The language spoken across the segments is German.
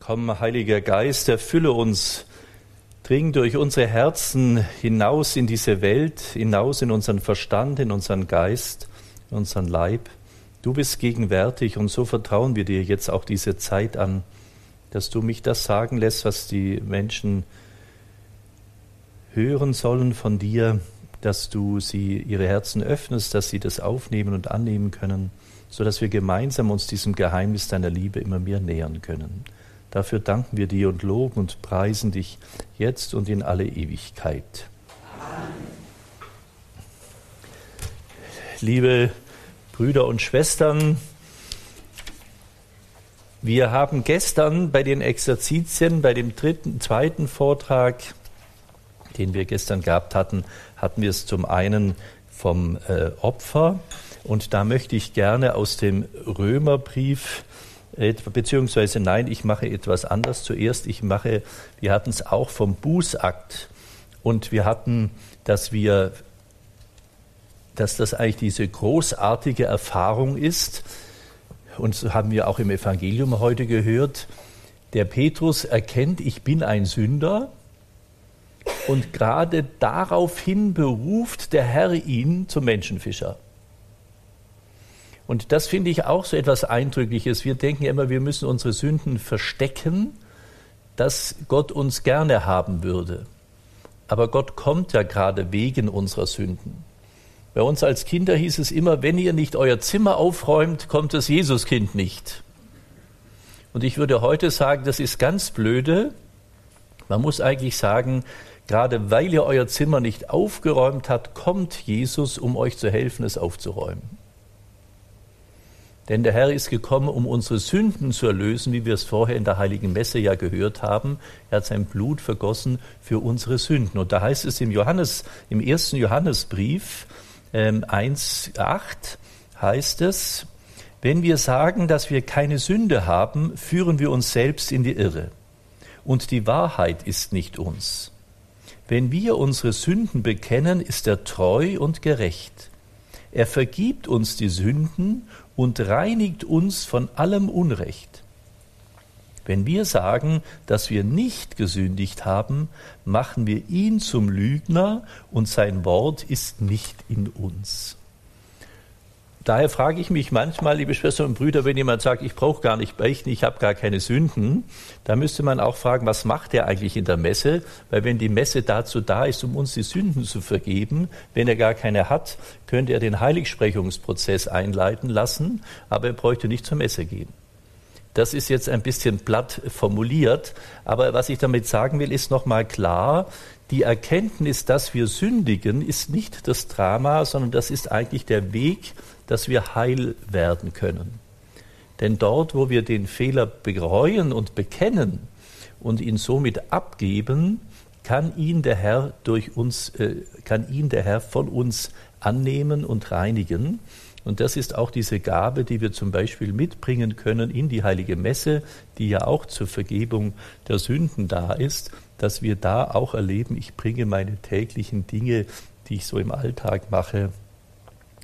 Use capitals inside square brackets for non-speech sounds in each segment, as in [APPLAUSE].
Komm, Heiliger Geist, erfülle uns, dring durch unsere Herzen hinaus in diese Welt, hinaus in unseren Verstand, in unseren Geist, in unseren Leib. Du bist gegenwärtig und so vertrauen wir dir jetzt auch diese Zeit an, dass du mich das sagen lässt, was die Menschen hören sollen von dir, dass du sie ihre Herzen öffnest, dass sie das aufnehmen und annehmen können, so dass wir gemeinsam uns diesem Geheimnis deiner Liebe immer mehr nähern können. Dafür danken wir dir und loben und preisen dich jetzt und in alle Ewigkeit. Liebe Brüder und Schwestern, wir haben gestern bei den Exerzitien, bei dem dritten, zweiten Vortrag, den wir gestern gehabt hatten, hatten wir es zum einen vom äh, Opfer und da möchte ich gerne aus dem Römerbrief beziehungsweise nein, ich mache etwas anders zuerst. Ich mache, wir hatten es auch vom Bußakt und wir hatten, dass wir, dass das eigentlich diese großartige Erfahrung ist und so haben wir auch im Evangelium heute gehört. Der Petrus erkennt, ich bin ein Sünder und gerade daraufhin beruft der Herr ihn zum Menschenfischer. Und das finde ich auch so etwas Eindrückliches. Wir denken immer, wir müssen unsere Sünden verstecken, dass Gott uns gerne haben würde. Aber Gott kommt ja gerade wegen unserer Sünden. Bei uns als Kinder hieß es immer, wenn ihr nicht euer Zimmer aufräumt, kommt das Jesuskind nicht. Und ich würde heute sagen, das ist ganz blöde. Man muss eigentlich sagen, gerade weil ihr euer Zimmer nicht aufgeräumt habt, kommt Jesus, um euch zu helfen, es aufzuräumen. Denn der Herr ist gekommen, um unsere Sünden zu erlösen, wie wir es vorher in der Heiligen Messe ja gehört haben. Er hat sein Blut vergossen für unsere Sünden. Und da heißt es im Johannes, im ersten Johannesbrief ähm, 1,8 heißt es, wenn wir sagen, dass wir keine Sünde haben, führen wir uns selbst in die Irre. Und die Wahrheit ist nicht uns. Wenn wir unsere Sünden bekennen, ist er treu und gerecht. Er vergibt uns die Sünden und reinigt uns von allem Unrecht. Wenn wir sagen, dass wir nicht gesündigt haben, machen wir ihn zum Lügner und sein Wort ist nicht in uns. Daher frage ich mich manchmal, liebe Schwestern und Brüder, wenn jemand sagt, ich brauche gar nicht beichten, ich habe gar keine Sünden, da müsste man auch fragen, was macht er eigentlich in der Messe? Weil wenn die Messe dazu da ist, um uns die Sünden zu vergeben, wenn er gar keine hat, könnte er den Heiligsprechungsprozess einleiten lassen, aber er bräuchte nicht zur Messe gehen. Das ist jetzt ein bisschen platt formuliert, aber was ich damit sagen will, ist nochmal klar, die Erkenntnis, dass wir sündigen, ist nicht das Drama, sondern das ist eigentlich der Weg, dass wir heil werden können. Denn dort, wo wir den Fehler bereuen und bekennen und ihn somit abgeben, kann ihn der Herr durch uns, äh, kann ihn der Herr von uns annehmen und reinigen. Und das ist auch diese Gabe, die wir zum Beispiel mitbringen können in die heilige Messe, die ja auch zur Vergebung der Sünden da ist, dass wir da auch erleben, ich bringe meine täglichen Dinge, die ich so im Alltag mache,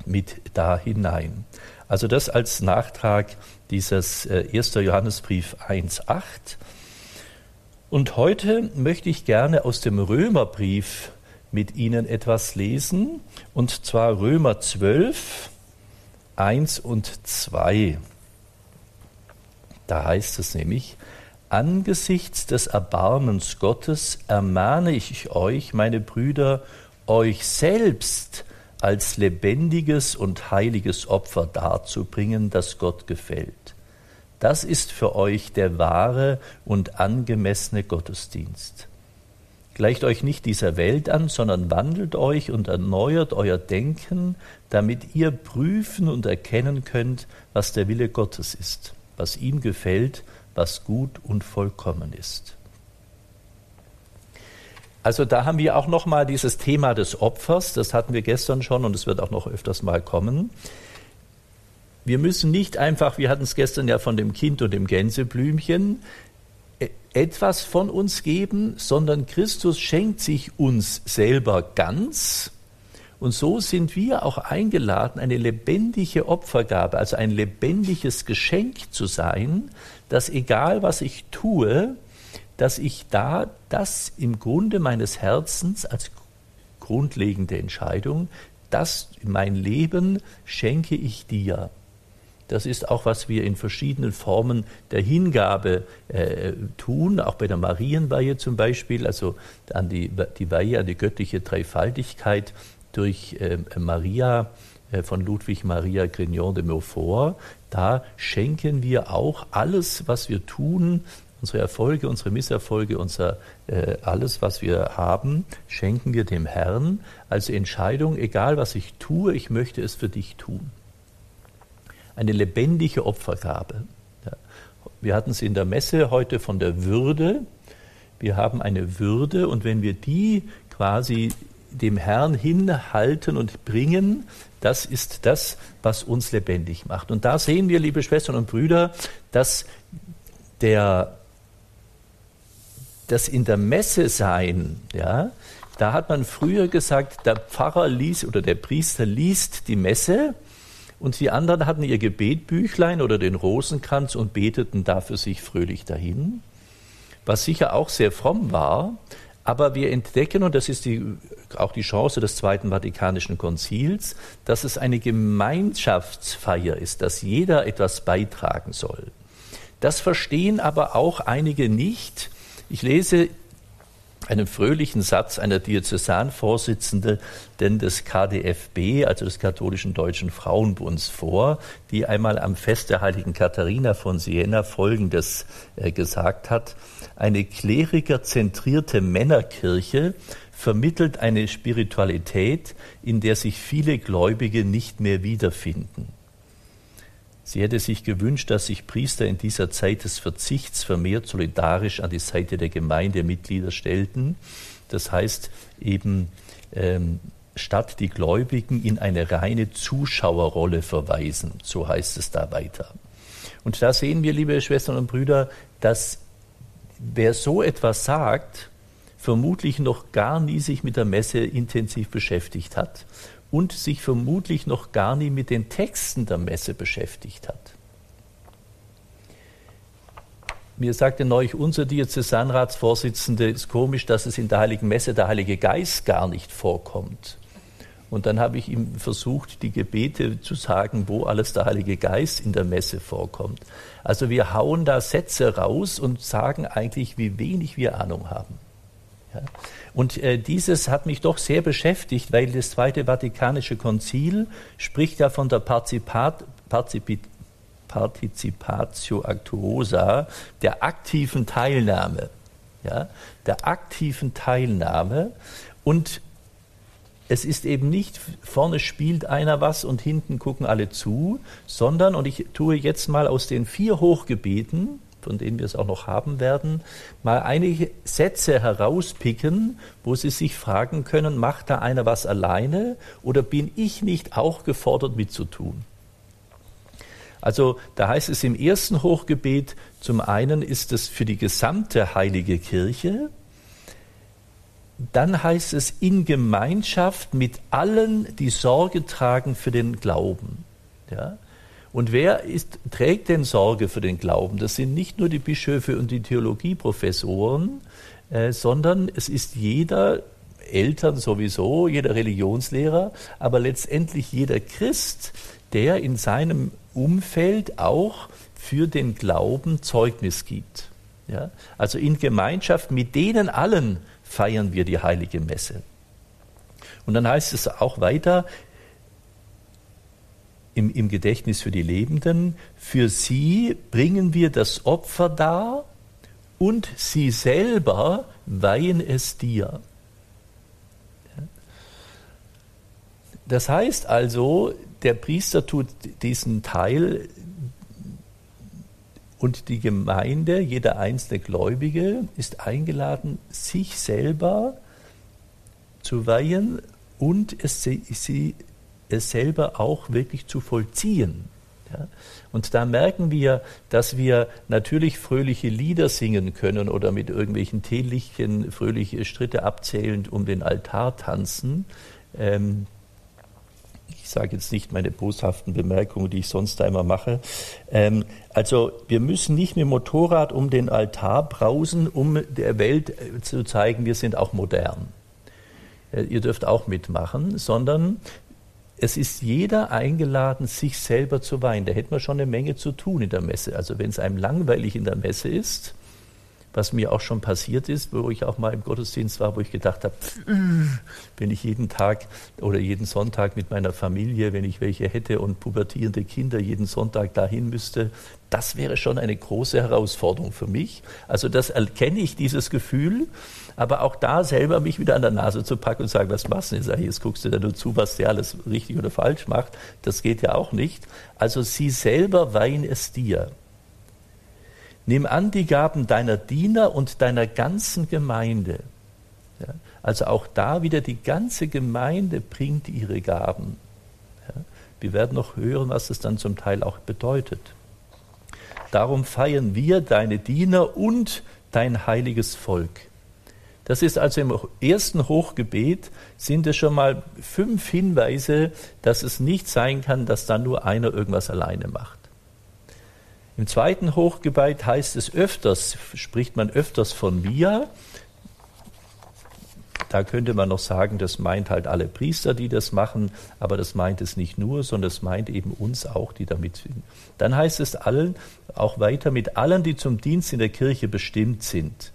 mit da hinein. Also das als Nachtrag dieses 1. Äh, Johannesbrief 1.8. Und heute möchte ich gerne aus dem Römerbrief mit Ihnen etwas lesen, und zwar Römer 12, 1 und 2. Da heißt es nämlich, Angesichts des Erbarmens Gottes ermahne ich euch, meine Brüder, euch selbst als lebendiges und heiliges Opfer darzubringen, das Gott gefällt. Das ist für euch der wahre und angemessene Gottesdienst. Gleicht euch nicht dieser Welt an, sondern wandelt euch und erneuert euer Denken, damit ihr prüfen und erkennen könnt, was der Wille Gottes ist, was ihm gefällt was gut und vollkommen ist. Also da haben wir auch noch mal dieses Thema des Opfers, das hatten wir gestern schon und es wird auch noch öfters mal kommen. Wir müssen nicht einfach, wir hatten es gestern ja von dem Kind und dem Gänseblümchen, e, etwas von uns geben, sondern Christus schenkt sich uns selber ganz Und so sind wir auch eingeladen, eine lebendige Opfergabe, also ein lebendiges Geschenk zu sein, dass egal was ich tue, dass ich da das im Grunde meines Herzens als grundlegende Entscheidung, das mein Leben schenke ich dir. Das ist auch, was wir in verschiedenen Formen der Hingabe äh, tun, auch bei der Marienweihe zum Beispiel, also an die, die Weihe an die göttliche Dreifaltigkeit durch äh, Maria äh, von Ludwig Maria Grignon de Montfort. Da schenken wir auch alles, was wir tun, unsere Erfolge, unsere Misserfolge, unser äh, alles, was wir haben, schenken wir dem Herrn als Entscheidung, egal was ich tue, ich möchte es für dich tun eine lebendige Opfergabe. Ja. Wir hatten es in der Messe heute von der Würde. Wir haben eine Würde und wenn wir die quasi dem Herrn hinhalten und bringen, das ist das, was uns lebendig macht. Und da sehen wir, liebe Schwestern und Brüder, dass der, das in der Messe sein, ja, da hat man früher gesagt, der Pfarrer liest oder der Priester liest die Messe und die anderen hatten ihr Gebetbüchlein oder den Rosenkranz und beteten dafür sich fröhlich dahin, was sicher auch sehr fromm war. Aber wir entdecken, und das ist die, auch die Chance des Zweiten Vatikanischen Konzils, dass es eine Gemeinschaftsfeier ist, dass jeder etwas beitragen soll. Das verstehen aber auch einige nicht. Ich lese einen fröhlichen Satz einer Diözesanvorsitzenden des KDFB, also des Katholischen Deutschen Frauenbunds, vor, die einmal am Fest der heiligen Katharina von Siena Folgendes äh, gesagt hat. Eine klerikerzentrierte Männerkirche vermittelt eine Spiritualität, in der sich viele Gläubige nicht mehr wiederfinden. Sie hätte sich gewünscht, dass sich Priester in dieser Zeit des Verzichts vermehrt solidarisch an die Seite der Gemeindemitglieder stellten. Das heißt eben, ähm, statt die Gläubigen in eine reine Zuschauerrolle verweisen. So heißt es da weiter. Und da sehen wir, liebe Schwestern und Brüder, dass wer so etwas sagt, vermutlich noch gar nie sich mit der Messe intensiv beschäftigt hat und sich vermutlich noch gar nie mit den Texten der Messe beschäftigt hat. Mir sagte neulich unser Diözesanratsvorsitzende, ist komisch, dass es in der Heiligen Messe der Heilige Geist gar nicht vorkommt. Und dann habe ich ihm versucht, die Gebete zu sagen, wo alles der Heilige Geist in der Messe vorkommt. Also wir hauen da Sätze raus und sagen eigentlich, wie wenig wir Ahnung haben. Und äh, dieses hat mich doch sehr beschäftigt, weil das Zweite Vatikanische Konzil spricht ja von der Partizipat, Partizip, Participatio Actuosa, der aktiven Teilnahme. Ja, der aktiven Teilnahme. Und es ist eben nicht, vorne spielt einer was und hinten gucken alle zu, sondern, und ich tue jetzt mal aus den vier Hochgebeten, von denen wir es auch noch haben werden, mal einige Sätze herauspicken, wo Sie sich fragen können, macht da einer was alleine oder bin ich nicht auch gefordert mitzutun? Also da heißt es im ersten Hochgebet, zum einen ist es für die gesamte heilige Kirche, dann heißt es in Gemeinschaft mit allen, die Sorge tragen für den Glauben. Ja? Und wer ist, trägt denn Sorge für den Glauben? Das sind nicht nur die Bischöfe und die Theologieprofessoren, äh, sondern es ist jeder Eltern sowieso, jeder Religionslehrer, aber letztendlich jeder Christ, der in seinem Umfeld auch für den Glauben Zeugnis gibt. Ja? Also in Gemeinschaft mit denen allen feiern wir die heilige Messe. Und dann heißt es auch weiter, im, im Gedächtnis für die Lebenden. Für sie bringen wir das Opfer dar und sie selber weihen es dir. Das heißt also, der Priester tut diesen Teil und die Gemeinde, jeder einzelne Gläubige ist eingeladen, sich selber zu weihen und es, sie, es selber auch wirklich zu vollziehen. Ja? Und da merken wir, dass wir natürlich fröhliche Lieder singen können oder mit irgendwelchen Teelichtchen fröhliche Schritte abzählend um den Altar tanzen. Ähm, Ich sage jetzt nicht meine boshaften Bemerkungen, die ich sonst einmal mache. Ähm, also wir müssen nicht mit dem Motorrad um den Altar brausen, um der Welt äh, zu zeigen, wir sind auch modern. Äh, ihr dürft auch mitmachen, sondern es ist jeder eingeladen, sich selber zu weihen. Da hätten wir schon eine Menge zu tun in der Messe. Also wenn es einem langweilig in der Messe ist, was mir auch schon passiert ist, wo ich auch mal im Gottesdienst war, wo ich gedacht habe, wenn ich jeden Tag oder jeden Sonntag mit meiner Familie, wenn ich welche hätte und pubertierende Kinder jeden Sonntag dahin müsste, das wäre schon eine große Herausforderung für mich. Also das erkenne ich, dieses Gefühl, aber auch da selber mich wieder an der Nase zu packen und sagen, was machst du jetzt? Jetzt guckst du da nur zu, was der alles richtig oder falsch macht. Das geht ja auch nicht. Also sie selber weihen es dir. Nimm an die Gaben deiner Diener und deiner ganzen Gemeinde. Ja, also auch da wieder die ganze Gemeinde bringt ihre Gaben. Ja, wir werden noch hören, was es dann zum Teil auch bedeutet. Darum feiern wir deine Diener und dein heiliges Volk. Das ist also im ersten Hochgebet sind es schon mal fünf Hinweise, dass es nicht sein kann, dass dann nur einer irgendwas alleine macht. Im zweiten Hochgebet heißt es öfters, spricht man öfters von mir. Da könnte man noch sagen, das meint halt alle Priester, die das machen, aber das meint es nicht nur, sondern es meint eben uns auch, die damit sind. Dann heißt es allen, auch weiter mit allen, die zum Dienst in der Kirche bestimmt sind.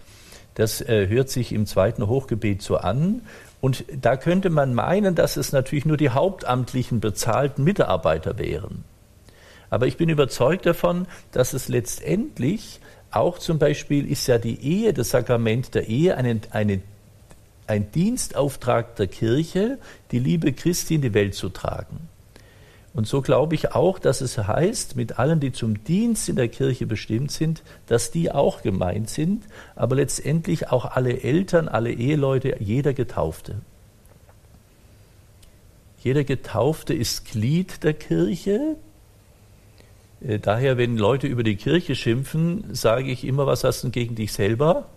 Das äh, hört sich im zweiten Hochgebet so an. Und da könnte man meinen, dass es natürlich nur die hauptamtlichen bezahlten Mitarbeiter wären. Aber ich bin überzeugt davon, dass es letztendlich auch zum Beispiel ist ja die Ehe, das Sakrament der Ehe, eine, eine, ein Dienstauftrag der Kirche, die Liebe Christi in die Welt zu tragen. Und so glaube ich auch, dass es heißt, mit allen, die zum Dienst in der Kirche bestimmt sind, dass die auch gemeint sind, aber letztendlich auch alle Eltern, alle Eheleute, jeder Getaufte. Jeder Getaufte ist Glied der Kirche, daher, wenn Leute über die Kirche schimpfen, sage ich immer, was hast du gegen dich selber?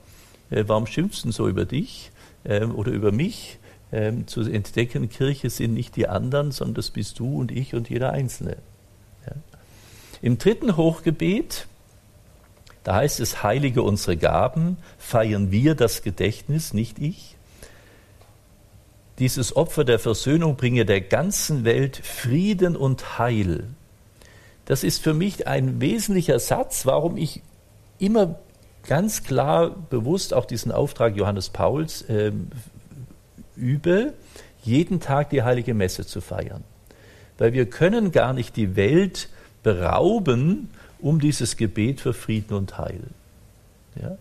Äh, warum schimpfst du so über dich ähm, oder über mich? Ähm, zu entdecken, Kirche sind nicht die anderen, sondern das bist du und ich und jeder Einzelne. Im dritten Hochgebet, da heißt es, heilige unsere Gaben, feiern wir das Gedächtnis, nicht ich. Dieses Opfer der Versöhnung bringe der ganzen Welt Frieden und Heil. Das ist für mich ein wesentlicher Satz, warum ich immer ganz klar bewusst auch diesen Auftrag Johannes Pauls äh, übe, jeden Tag die heilige Messe zu feiern. Weil wir können gar nicht die Welt berauben um dieses Gebet für Frieden und Heil. Ja?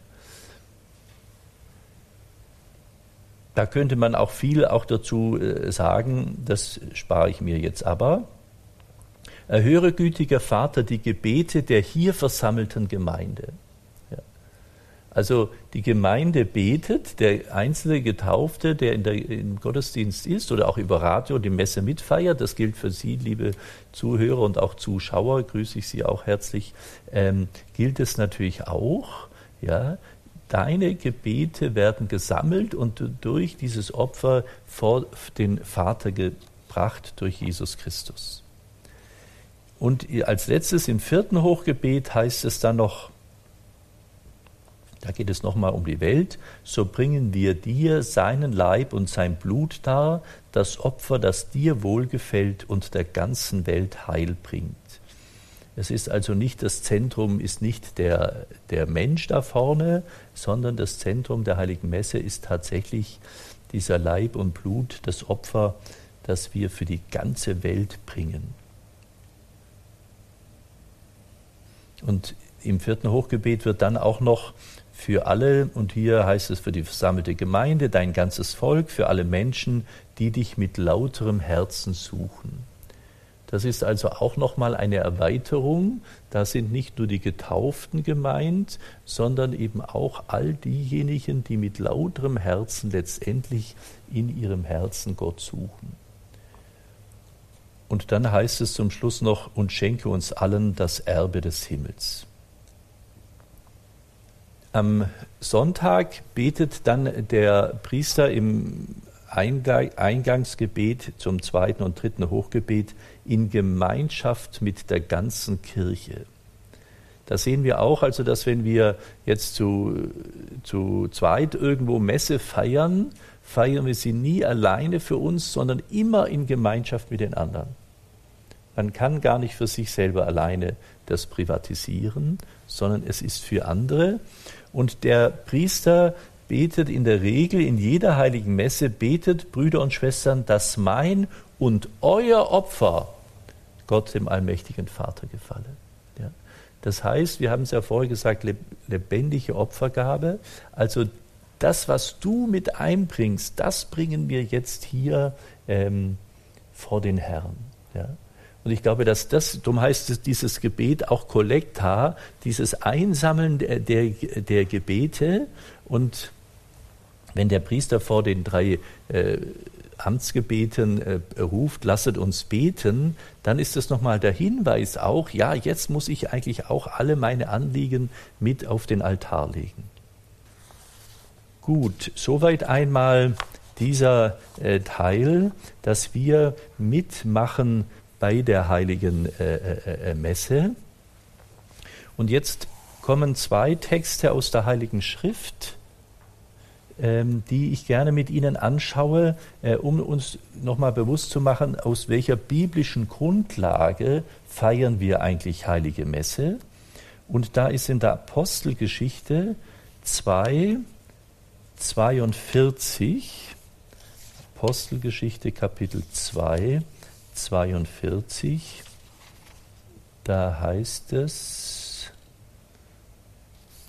Da könnte man auch viel auch dazu äh, sagen, das spare ich mir jetzt aber. Erhöre, gütiger Vater, die Gebete der hier versammelten Gemeinde. Ja. Also die Gemeinde betet, der einzelne Getaufte, der, in der im Gottesdienst ist oder auch über Radio die Messe mitfeiert, das gilt für Sie, liebe Zuhörer und auch Zuschauer, grüße ich Sie auch herzlich, ähm, gilt es natürlich auch. Ja, deine Gebete werden gesammelt und durch dieses Opfer vor den Vater gebracht durch Jesus Christus. Und als letztes im vierten Hochgebet heißt es dann noch, da geht es nochmal um die Welt, so bringen wir dir seinen Leib und sein Blut dar, das Opfer, das dir wohlgefällt und der ganzen Welt Heil bringt. Es ist also nicht das Zentrum, ist nicht der, der Mensch da vorne, sondern das Zentrum der Heiligen Messe ist tatsächlich dieser Leib und Blut, das Opfer, das wir für die ganze Welt bringen. Und im vierten Hochgebet wird dann auch noch für alle, und hier heißt es für die versammelte Gemeinde, dein ganzes Volk, für alle Menschen, die dich mit lauterem Herzen suchen. Das ist also auch nochmal eine Erweiterung. Da sind nicht nur die Getauften gemeint, sondern eben auch all diejenigen, die mit lauterem Herzen letztendlich in ihrem Herzen Gott suchen. Und dann heißt es zum Schluss noch, und schenke uns allen das Erbe des Himmels. Am Sonntag betet dann der Priester im Eingangsgebet zum zweiten und dritten Hochgebet in Gemeinschaft mit der ganzen Kirche. Da sehen wir auch, also dass wenn wir jetzt zu, zu zweit irgendwo Messe feiern, feiern wir sie nie alleine für uns, sondern immer in Gemeinschaft mit den anderen. Man kann gar nicht für sich selber alleine das privatisieren, sondern es ist für andere. Und der Priester betet in der Regel in jeder heiligen Messe, betet, Brüder und Schwestern, dass mein und euer Opfer Gott, dem allmächtigen Vater, gefalle. Ja. Das heißt, wir haben es ja vorher gesagt, lebendige Opfergabe. Also das, was du mit einbringst, das bringen wir jetzt hier ähm, vor den Herrn. Ja. Und ich glaube, dass das, darum heißt es dieses Gebet auch Kollekta, dieses Einsammeln der, der, der Gebete. Und wenn der Priester vor den drei äh, Amtsgebeten äh, ruft, lasset uns beten, dann ist es nochmal der Hinweis auch, ja, jetzt muss ich eigentlich auch alle meine Anliegen mit auf den Altar legen. Gut, soweit einmal dieser äh, Teil, dass wir mitmachen bei der heiligen äh, äh, äh, Messe. Und jetzt kommen zwei Texte aus der Heiligen Schrift, ähm, die ich gerne mit Ihnen anschaue, um uns nochmal bewusst zu machen, aus welcher biblischen Grundlage feiern wir eigentlich heilige Messe. Und da ist in der Apostelgeschichte 2, 42, Apostelgeschichte Kapitel 2, 42, da heißt es,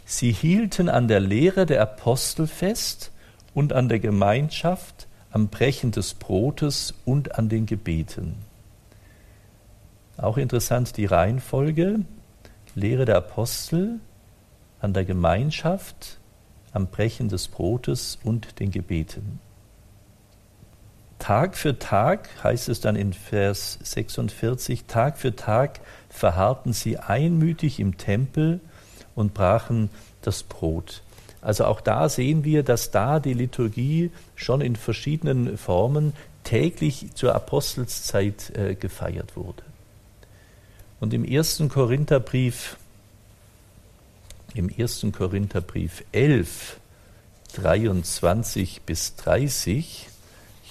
sie hielten an der Lehre der Apostel fest und an der Gemeinschaft, am Brechen des Brotes und an den Gebeten. Auch interessant die Reihenfolge, Lehre der Apostel, an der Gemeinschaft, am Brechen des Brotes und den Gebeten. Tag für Tag, heißt es dann in Vers 46, Tag für Tag verharrten sie einmütig im Tempel und brachen das Brot. Also auch da sehen wir, dass da die Liturgie schon in verschiedenen Formen täglich zur Apostelszeit äh, gefeiert wurde. Und im ersten Korintherbrief, im ersten Korintherbrief 11, 23 bis 30,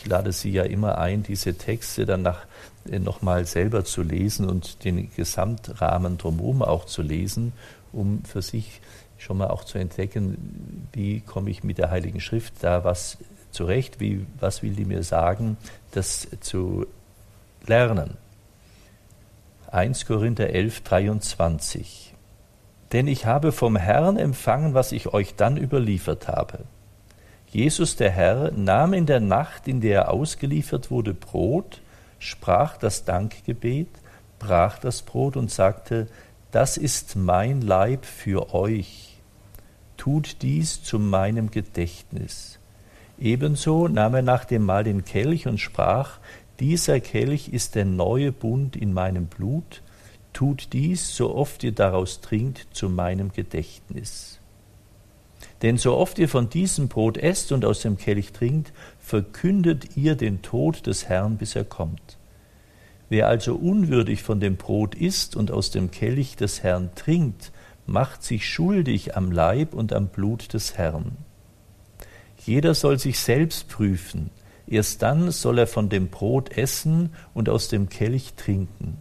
ich lade Sie ja immer ein, diese Texte dann äh, nochmal selber zu lesen und den Gesamtrahmen drumherum auch zu lesen, um für sich schon mal auch zu entdecken, wie komme ich mit der Heiligen Schrift da was zurecht, wie, was will die mir sagen, das zu lernen. 1 Korinther 11, 23. Denn ich habe vom Herrn empfangen, was ich euch dann überliefert habe. Jesus der Herr nahm in der Nacht, in der er ausgeliefert wurde, Brot, sprach das Dankgebet, brach das Brot und sagte, das ist mein Leib für euch. Tut dies zu meinem Gedächtnis. Ebenso nahm er nach dem Mahl den Kelch und sprach, dieser Kelch ist der neue Bund in meinem Blut. Tut dies, so oft ihr daraus trinkt, zu meinem Gedächtnis. Denn so oft ihr von diesem Brot esst und aus dem Kelch trinkt, verkündet ihr den Tod des Herrn, bis er kommt. Wer also unwürdig von dem Brot isst und aus dem Kelch des Herrn trinkt, macht sich schuldig am Leib und am Blut des Herrn. Jeder soll sich selbst prüfen, erst dann soll er von dem Brot essen und aus dem Kelch trinken.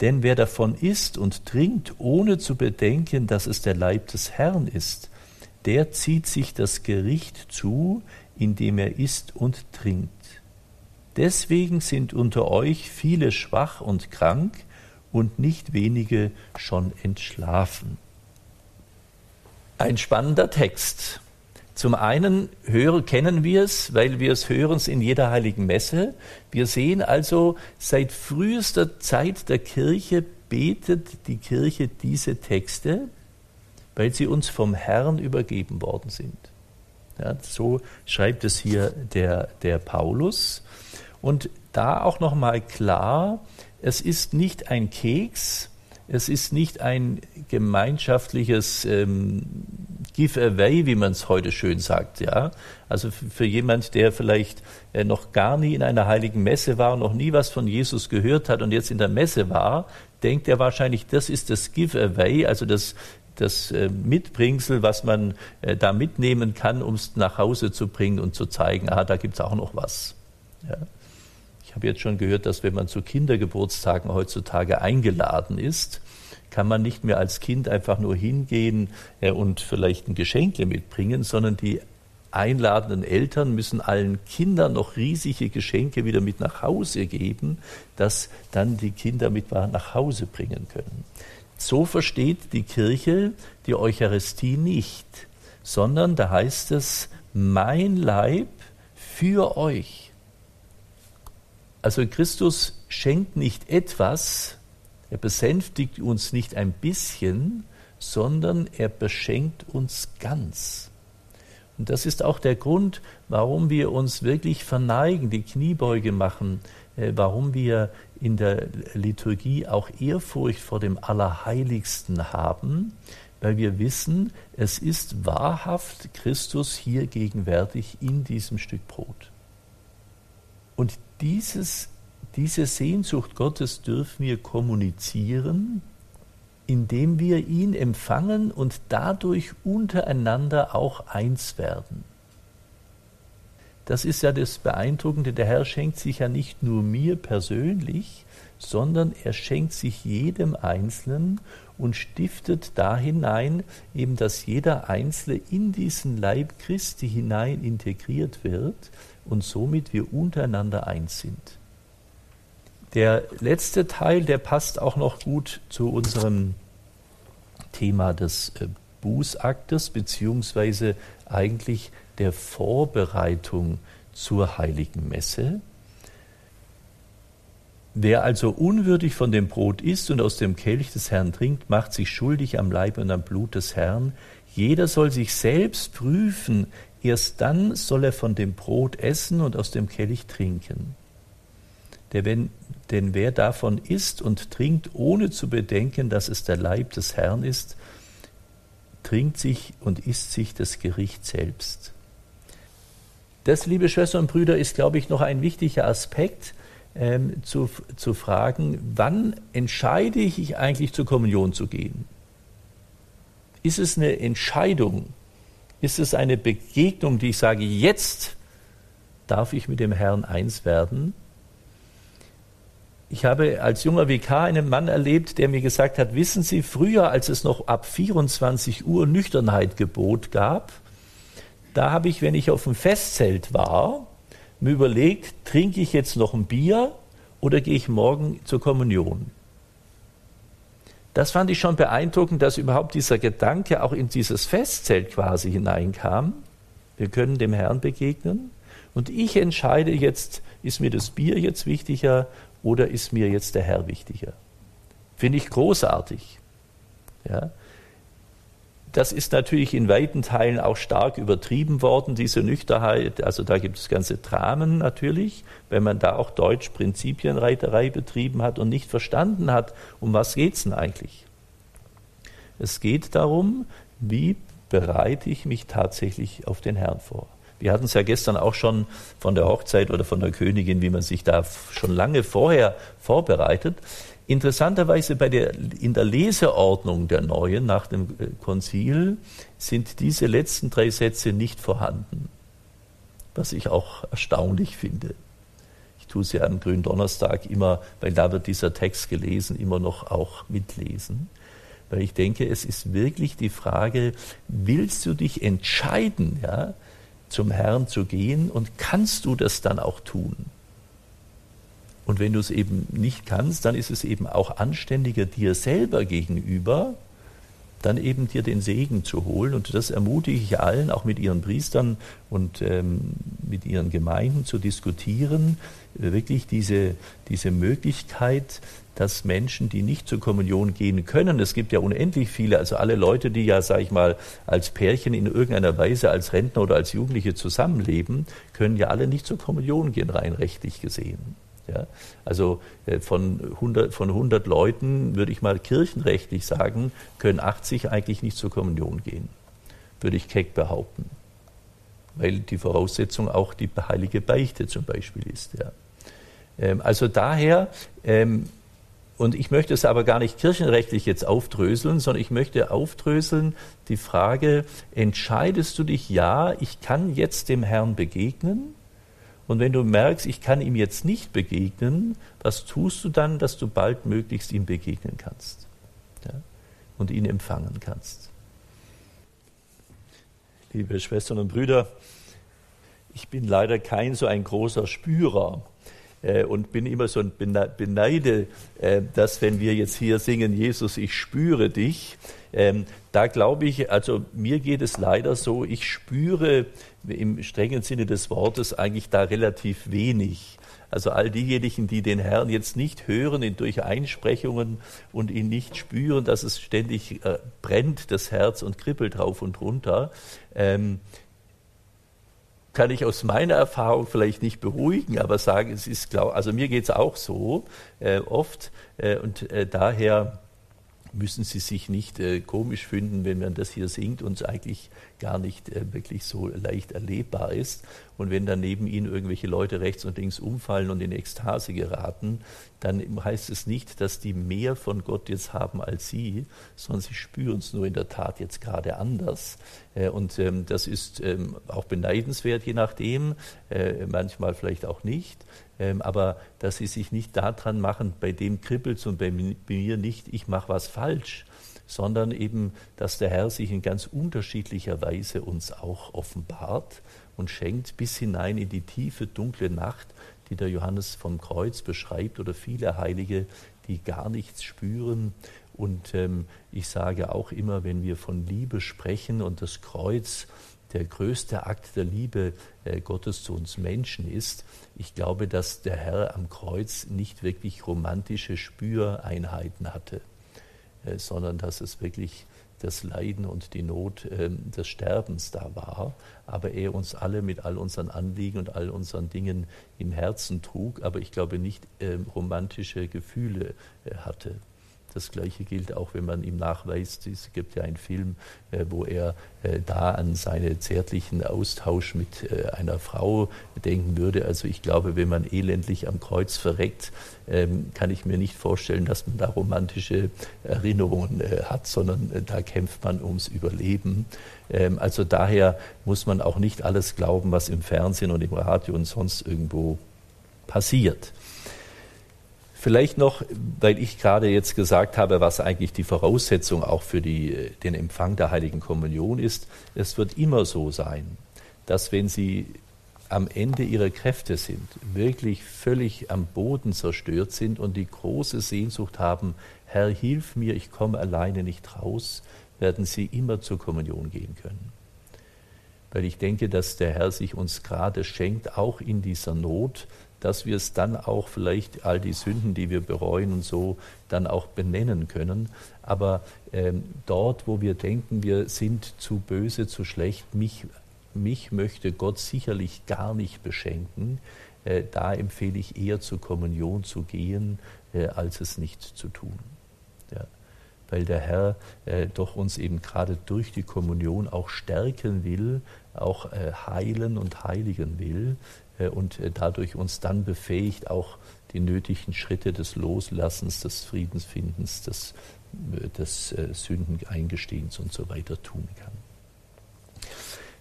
Denn wer davon isst und trinkt, ohne zu bedenken, dass es der Leib des Herrn ist, der zieht sich das Gericht zu, indem er isst und trinkt. Deswegen sind unter euch viele schwach und krank und nicht wenige schon entschlafen. Ein spannender Text. Zum einen hören, kennen wir es, weil wir es hören in jeder heiligen Messe. Wir sehen also, seit frühester Zeit der Kirche betet die Kirche diese Texte weil sie uns vom Herrn übergeben worden sind. Ja, so schreibt es hier der, der Paulus. Und da auch nochmal klar, es ist nicht ein Keks, es ist nicht ein gemeinschaftliches ähm, Give-away, wie man es heute schön sagt. Ja? Also für jemand, der vielleicht äh, noch gar nie in einer heiligen Messe war noch nie was von Jesus gehört hat und jetzt in der Messe war, denkt er wahrscheinlich, das ist das Give-away, also das, das äh, Mitbringsel, was man äh, da mitnehmen kann, um es nach Hause zu bringen und zu zeigen, ah, da gibt es auch noch was. Ja. Ich habe jetzt schon gehört, dass wenn man zu Kindergeburtstagen heutzutage eingeladen ist, kann man nicht mehr als Kind einfach nur hingehen äh, und vielleicht ein Geschenkle mitbringen, sondern die einladenden Eltern müssen allen Kindern noch riesige Geschenke wieder mit nach Hause geben, dass dann die Kinder mit nach Hause bringen können. So versteht die Kirche die Eucharistie nicht, sondern da heißt es, mein Leib für euch. Also Christus schenkt nicht etwas, er besänftigt uns nicht ein bisschen, sondern er beschenkt uns ganz. Und das ist auch der Grund, warum wir uns wirklich verneigen, die Kniebeuge machen, äh, warum wir in der Liturgie auch Ehrfurcht vor dem Allerheiligsten haben, weil wir wissen, es ist wahrhaft Christus hier gegenwärtig in diesem Stück Brot. Und dieses diese Sehnsucht Gottes dürfen wir kommunizieren, indem wir ihn empfangen und dadurch untereinander auch eins werden. Das ist ja das Beeindruckende, der Herr schenkt sich ja nicht nur mir persönlich, sondern er schenkt sich jedem Einzelnen und stiftet da hinein, eben dass jeder Einzelne in diesen Leib Christi hinein integriert wird und somit wir untereinander eins sind. Der letzte Teil, der passt auch noch gut zu unserem Thema des äh, Bußaktes, beziehungsweise eigentlich der Vorbereitung zur heiligen Messe. Wer also unwürdig von dem Brot isst und aus dem Kelch des Herrn trinkt, macht sich schuldig am Leib und am Blut des Herrn. Jeder soll sich selbst prüfen, erst dann soll er von dem Brot essen und aus dem Kelch trinken. Denn wer davon isst und trinkt, ohne zu bedenken, dass es der Leib des Herrn ist, trinkt sich und isst sich das Gericht selbst. Das, liebe Schwestern und Brüder, ist, glaube ich, noch ein wichtiger Aspekt ähm, zu, zu fragen, wann entscheide ich eigentlich zur Kommunion zu gehen? Ist es eine Entscheidung? Ist es eine Begegnung, die ich sage, jetzt darf ich mit dem Herrn eins werden? Ich habe als junger Vikar einen Mann erlebt, der mir gesagt hat, wissen Sie, früher, als es noch ab 24 Uhr Nüchternheitgebot gab, da habe ich, wenn ich auf dem Festzelt war, mir überlegt, trinke ich jetzt noch ein Bier oder gehe ich morgen zur Kommunion? Das fand ich schon beeindruckend, dass überhaupt dieser Gedanke auch in dieses Festzelt quasi hineinkam. Wir können dem Herrn begegnen. Und ich entscheide jetzt, ist mir das Bier jetzt wichtiger oder ist mir jetzt der Herr wichtiger? Finde ich großartig. Ja. Das ist natürlich in weiten Teilen auch stark übertrieben worden, diese Nüchternheit. Also da gibt es ganze Dramen natürlich, wenn man da auch Deutsch Prinzipienreiterei betrieben hat und nicht verstanden hat, um was geht es denn eigentlich. Es geht darum, wie bereite ich mich tatsächlich auf den Herrn vor. Wir hatten es ja gestern auch schon von der Hochzeit oder von der Königin, wie man sich da schon lange vorher vorbereitet. Interessanterweise bei der, in der Leseordnung der Neuen nach dem äh, Konzil sind diese letzten drei Sätze nicht vorhanden, was ich auch erstaunlich finde. Ich tue ja am Gründonnerstag immer, weil da wird dieser Text gelesen, immer noch auch mitlesen. Weil ich denke, es ist wirklich die Frage, willst du dich entscheiden, ja, zum Herrn zu gehen und kannst du das dann auch tun? Und wenn du es eben nicht kannst, dann ist es eben auch anständiger dir selber gegenüber, dann eben dir den Segen zu holen. Und das ermutige ich allen, auch mit ihren Priestern und ähm, mit ihren Gemeinden zu diskutieren, wirklich diese, diese Möglichkeit dass Menschen, die nicht zur Kommunion gehen können, es gibt ja unendlich viele, also alle Leute, die ja, sage ich mal, als Pärchen in irgendeiner Weise als Rentner oder als Jugendliche zusammenleben, können ja alle nicht zur Kommunion gehen, rein rechtlich gesehen. Ja? Also äh, von 100, von 100 Leuten, würde ich mal kirchenrechtlich sagen, können 80 eigentlich nicht zur Kommunion gehen, würde ich keck behaupten. Weil die Voraussetzung auch die heilige Beichte zum Beispiel ist. Ja? Ähm, also daher, ähm, und ich möchte es aber gar nicht kirchenrechtlich jetzt aufdröseln, sondern ich möchte aufdröseln die Frage, entscheidest du dich, ja, ich kann jetzt dem Herrn begegnen? Und wenn du merkst, ich kann ihm jetzt nicht begegnen, was tust du dann, dass du baldmöglichst ihm begegnen kannst ja? und ihn empfangen kannst? Liebe Schwestern und Brüder, ich bin leider kein so ein großer Spürer äh, und bin immer so ein beneide, äh, dass wenn wir jetzt hier singen, Jesus, ich spüre dich, ähm, da glaube ich, also mir geht es leider so, ich spüre im strengen Sinne des Wortes eigentlich da relativ wenig. Also all diejenigen, die den Herrn jetzt nicht hören in, durch Einsprechungen und ihn nicht spüren, dass es ständig äh, brennt, das Herz und kribbelt drauf und runter, ähm, kann ich aus meiner Erfahrung vielleicht nicht beruhigen, aber sagen, es ist klar, also mir geht es auch so äh, oft äh, und äh, daher müssen Sie sich nicht äh, komisch finden, wenn man das hier singt und es eigentlich gar nicht äh, wirklich so leicht erlebbar ist. Und wenn dann neben Ihnen irgendwelche Leute rechts und links umfallen und in Ekstase geraten, dann heißt es nicht, dass die mehr von Gott jetzt haben als Sie, sondern sie spüren es nur in der Tat jetzt gerade anders. Äh, und ähm, das ist ähm, auch beneidenswert, je nachdem, äh, manchmal vielleicht auch nicht. Ähm, aber dass sie sich nicht daran machen, bei dem kribbelt es und bei mir nicht, ich mache was falsch, sondern eben, dass der Herr sich in ganz unterschiedlicher Weise uns auch offenbart und schenkt bis hinein in die tiefe, dunkle Nacht, die der Johannes vom Kreuz beschreibt oder viele Heilige, die gar nichts spüren. Und ähm, ich sage auch immer, wenn wir von Liebe sprechen und das Kreuz der größte Akt der Liebe äh, Gottes zu uns Menschen ist. Ich glaube, dass der Herr am Kreuz nicht wirklich romantische Spüreinheiten hatte, äh, sondern dass es wirklich das Leiden und die Not äh, des Sterbens da war, aber er uns alle mit all unseren Anliegen und all unseren Dingen im Herzen trug, aber ich glaube nicht äh, romantische Gefühle äh, hatte. Das Gleiche gilt auch, wenn man ihm nachweist, es gibt ja einen Film, äh, wo er äh, da an seinen zärtlichen Austausch mit äh, einer Frau denken würde. Also ich glaube, wenn man elendlich am Kreuz verreckt, ähm, kann ich mir nicht vorstellen, dass man da romantische Erinnerungen hat, sondern da kämpft man ums Überleben. Ähm, also daher muss man auch nicht alles glauben, was im Fernsehen und im Radio und sonst irgendwo passiert. Vielleicht noch, weil ich gerade jetzt gesagt habe, was eigentlich die Voraussetzung auch für die, den Empfang der Heiligen Kommunion ist. Es wird immer so sein, dass wenn Sie am Ende ihrer Kräfte sind, wirklich völlig am Boden zerstört sind und die große Sehnsucht haben, Herr, hilf mir, ich komme alleine nicht raus, werden sie immer zur Kommunion gehen können. Weil ich denke, dass der Herr sich uns gerade schenkt, auch in dieser Not, dass wir es dann auch vielleicht all die Sünden, die wir bereuen und so, dann auch benennen können. Aber ähm, dort, wo wir denken, wir sind zu böse, zu schlecht, mich, mich möchte Gott sicherlich gar nicht beschenken, äh, da empfehle ich eher zur Kommunion zu gehen, äh, als es nicht zu tun. Ja weil der Herr äh, doch uns eben gerade durch die Kommunion auch stärken will, auch äh, heilen und heiligen will, und äh, dadurch uns dann befähigt, auch die nötigen Schritte des Loslassens, des Friedensfindens, des, äh, des Sündeneingestehens und so weiter tun kann.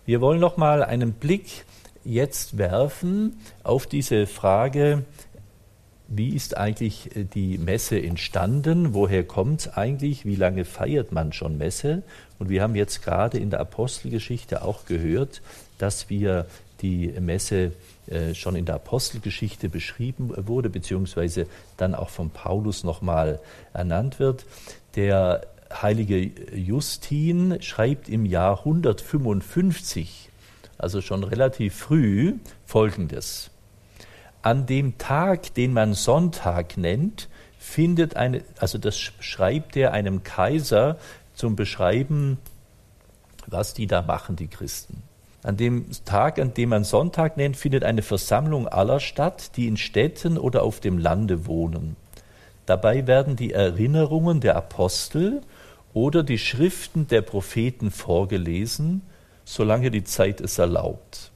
Wir wollen noch mal einen Blick jetzt werfen auf diese Frage, wie ist eigentlich die Messe entstanden? Woher kommt es eigentlich? Wie lange feiert man schon Messe? Und wir haben jetzt gerade in der Apostelgeschichte auch gehört, dass wir die Messe äh, schon in der Apostelgeschichte beschrieben wurde, beziehungsweise dann auch von Paulus nochmal ernannt wird. Der heilige Justin schreibt im Jahr 155, also schon relativ früh, Folgendes. An dem Tag, den man Sonntag nennt, findet eine, also das schreibt er einem Kaiser zum Beschreiben, was die da machen, die Christen. An dem Tag, an dem man Sonntag nennt, findet eine Versammlung aller statt, die in Städten oder auf dem Lande wohnen. Dabei werden die Erinnerungen der Apostel oder die Schriften der Propheten vorgelesen, solange die Zeit es erlaubt.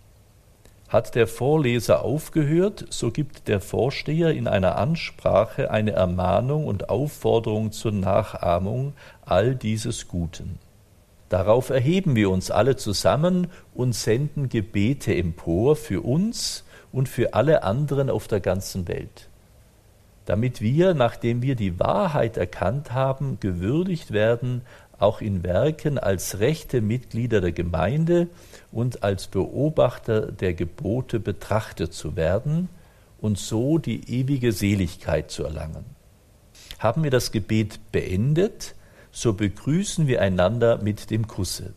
Hat der Vorleser aufgehört, so gibt der Vorsteher in einer Ansprache eine Ermahnung und Aufforderung zur Nachahmung all dieses Guten. Darauf erheben wir uns alle zusammen und senden Gebete empor für uns und für alle anderen auf der ganzen Welt, damit wir, nachdem wir die Wahrheit erkannt haben, gewürdigt werden, auch in Werken als rechte Mitglieder der Gemeinde und als Beobachter der Gebote betrachtet zu werden und so die ewige Seligkeit zu erlangen. Haben wir das Gebet beendet, so begrüßen wir einander mit dem Kusse.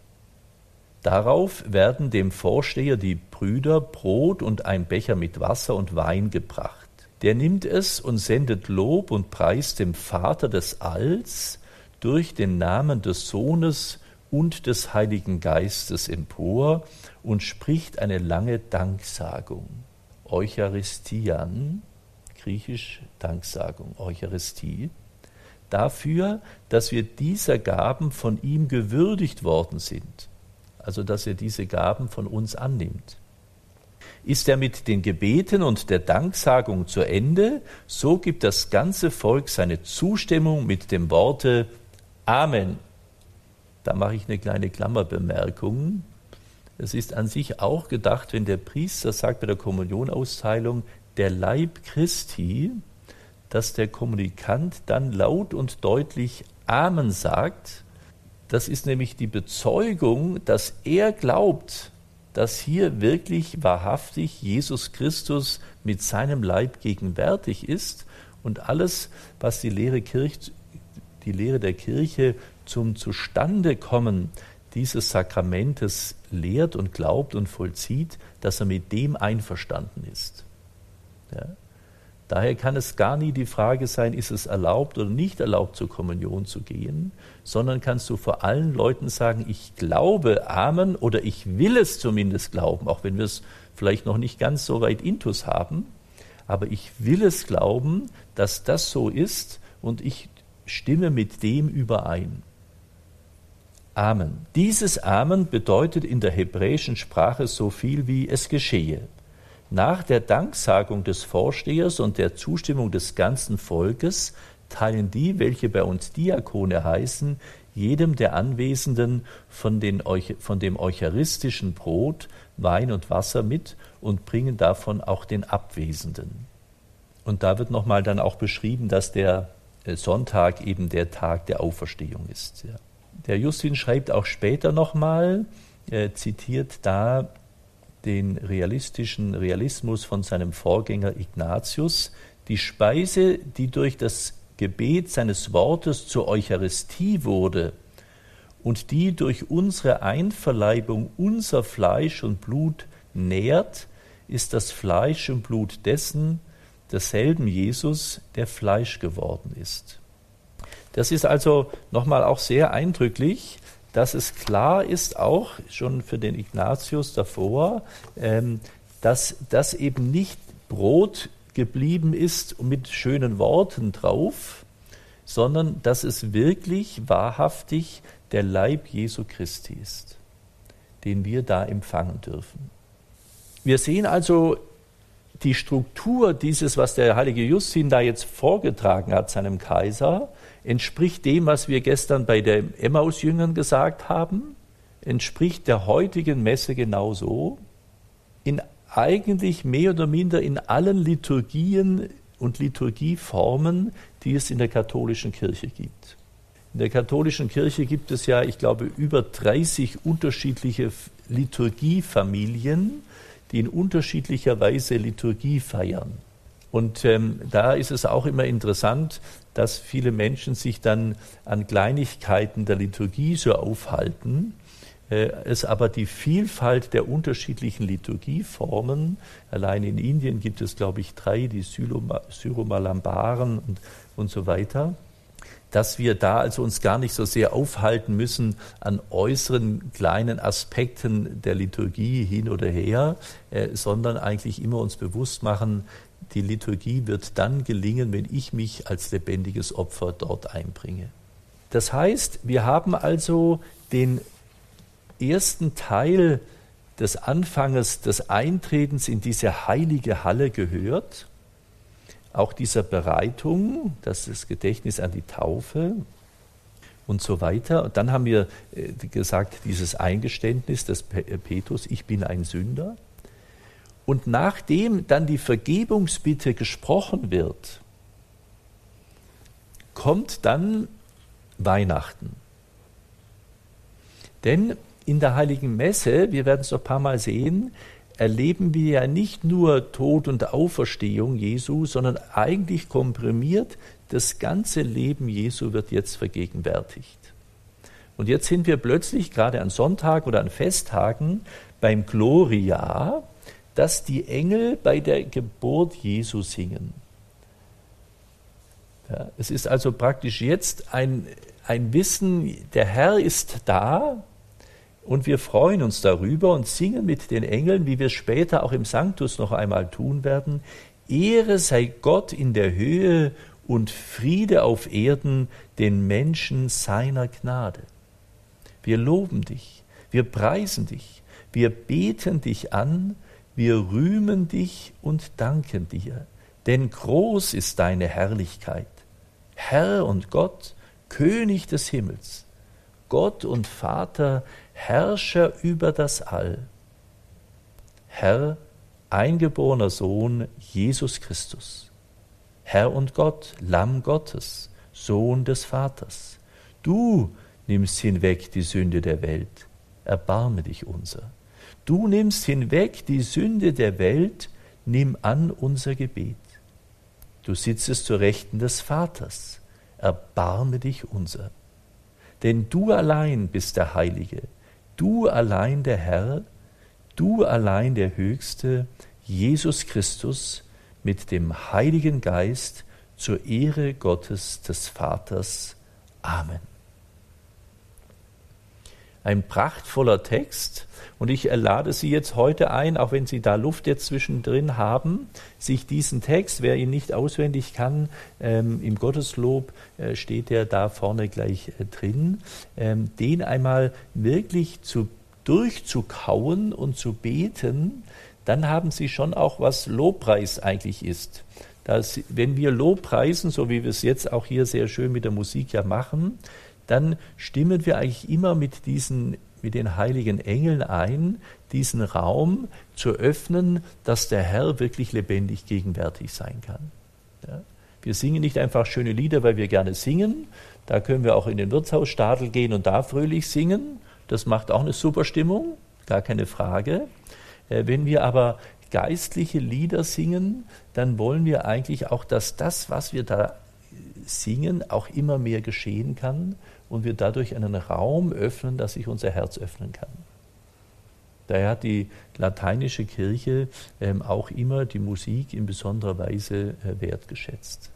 Darauf werden dem Vorsteher die Brüder Brot und ein Becher mit Wasser und Wein gebracht. Der nimmt es und sendet Lob und Preis dem Vater des Alls durch den Namen des Sohnes und des Heiligen Geistes empor und spricht eine lange Danksagung. Eucharistian, griechisch Danksagung, Eucharistie, dafür, dass wir dieser Gaben von ihm gewürdigt worden sind, also dass er diese Gaben von uns annimmt. Ist er mit den Gebeten und der Danksagung zu Ende, so gibt das ganze Volk seine Zustimmung mit dem Worte Amen. Da mache ich eine kleine Klammerbemerkung. Es ist an sich auch gedacht, wenn der Priester sagt bei der Kommunionausteilung, der Leib Christi, dass der Kommunikant dann laut und deutlich Amen sagt. Das ist nämlich die Bezeugung, dass er glaubt, dass hier wirklich wahrhaftig Jesus Christus mit seinem Leib gegenwärtig ist und alles, was die Lehre Kirche die Lehre der Kirche zum Zustandekommen dieses Sakramentes lehrt und glaubt und vollzieht, dass er mit dem einverstanden ist. Ja? Daher kann es gar nie die Frage sein, ist es erlaubt oder nicht erlaubt, zur Kommunion zu gehen, sondern kannst du vor allen Leuten sagen, ich glaube Amen oder ich will es zumindest glauben, auch wenn wir es vielleicht noch nicht ganz so weit intus haben, aber ich will es glauben, dass das so ist und ich stimme mit dem überein. Amen. Dieses Amen bedeutet in der hebräischen Sprache so viel wie es geschehe. Nach der Danksagung des Vorstehers und der Zustimmung des ganzen Volkes teilen die, welche bei uns Diakone heißen, jedem der Anwesenden von, den, von dem eucharistischen Brot, Wein und Wasser mit und bringen davon auch den Abwesenden. Und da wird nochmal dann auch beschrieben, dass der äh, Sonntag eben der Tag der Auferstehung ist. Der Justin schreibt auch später nochmal, äh, zitiert da den realistischen Realismus von seinem Vorgänger Ignatius, die Speise, die durch das Gebet seines Wortes zur Eucharistie wurde und die durch unsere Einverleibung unser Fleisch und Blut nährt, ist das Fleisch und Blut dessen, desselben Jesus, der Fleisch geworden ist. Das ist also nochmal auch sehr eindrücklich, dass es klar ist, auch schon für den Ignatius davor, ähm, dass das eben nicht Brot geblieben ist mit schönen Worten drauf, sondern dass es wirklich wahrhaftig der Leib Jesu Christi ist, den wir da empfangen dürfen. Wir sehen also die Struktur dieses, was der heilige Justin da jetzt vorgetragen hat, seinem Kaiser, entspricht dem, was wir gestern bei den Emmaus-Jüngern gesagt haben, entspricht der heutigen Messe genauso. In eigentlich mehr oder minder in allen Liturgien und Liturgieformen, die es in der katholischen Kirche gibt. In der katholischen Kirche gibt es ja, ich glaube, über 30 unterschiedliche Liturgiefamilien, die in unterschiedlicher Weise Liturgie feiern. Und ähm, da ist es auch immer interessant, dass viele Menschen sich dann an Kleinigkeiten der Liturgie so aufhalten, äh, es aber die Vielfalt der unterschiedlichen Liturgieformen, allein in Indien gibt es, glaube ich, drei, die Syromalambaren und, und so weiter, dass wir da also uns gar nicht so sehr aufhalten müssen an äußeren kleinen Aspekten der Liturgie hin oder her, äh, sondern eigentlich immer uns bewusst machen, die Liturgie wird dann gelingen, wenn ich mich als lebendiges Opfer dort einbringe. Das heißt, wir haben also den ersten Teil des Anfanges des Eintretens in diese heilige Halle gehört auch dieser Bereitung, das ist das Gedächtnis an die Taufe und so weiter. Und dann haben wir äh, gesagt, dieses Eingeständnis des äh, Petrus, ich bin ein Sünder. Und nachdem dann die Vergebungsbitte gesprochen wird, kommt dann Weihnachten. Denn in der heiligen Messe, wir werden es noch ein paar Mal sehen, erleben wir ja nicht nur Tod und Auferstehung Jesu, sondern eigentlich komprimiert, das ganze Leben Jesu wird jetzt vergegenwärtigt. Und jetzt sind wir plötzlich gerade an Sonntag oder an Festtagen beim Gloria, dass die Engel bei der Geburt Jesu singen. Ja, es ist also praktisch jetzt ein, ein Wissen, der Herr ist da, und wir freuen uns darüber und singen mit den Engeln, wie wir später auch im Sanctus noch einmal tun werden. Ehre sei Gott in der Höhe und Friede auf Erden den Menschen seiner Gnade. Wir loben dich, wir preisen dich, wir beten dich an, wir rühmen dich und danken dir, denn groß ist deine Herrlichkeit. Herr und Gott, König des Himmels, Gott und Vater, Herrscher über das All. Herr, eingeborener Sohn Jesus Christus. Herr und Gott, Lamm Gottes, Sohn des Vaters. Du nimmst hinweg die Sünde der Welt. Erbarme dich unser. Du nimmst hinweg die Sünde der Welt, nimm an unser Gebet. Du sitzest zur Rechten des Vaters. Erbarme dich unser. Denn du allein bist der Heilige, du allein der Herr, du allein der Höchste, Jesus Christus, mit dem Heiligen Geist, zur Ehre Gottes des Vaters. Amen. Ein prachtvoller Text, und ich lade Sie jetzt heute ein, auch wenn Sie da Luft jetzt zwischendrin haben, sich diesen Text, wer ihn nicht auswendig kann, ähm, im Gotteslob äh, steht der da vorne gleich äh, drin, ähm, den einmal wirklich zu, durchzukauen und zu beten, dann haben Sie schon auch, was Lobpreis eigentlich ist. Dass, wenn wir Lobpreisen, so wie wir es jetzt auch hier sehr schön mit der Musik ja machen, dann stimmen wir eigentlich immer mit diesen mit den heiligen Engeln ein, diesen Raum zu öffnen, dass der Herr wirklich lebendig gegenwärtig sein kann. Ja? Wir singen nicht einfach schöne Lieder, weil wir gerne singen. Da können wir auch in den Wirtshausstadel gehen und da fröhlich singen. Das macht auch eine super Stimmung, gar keine Frage. Äh, wenn wir aber geistliche Lieder singen, dann wollen wir eigentlich auch, dass das, was wir da singen, auch immer mehr geschehen kann und wir dadurch einen Raum öffnen, dass sich unser Herz öffnen kann. Daher hat die lateinische Kirche ähm, auch immer die Musik in besonderer Weise äh, wertgeschätzt.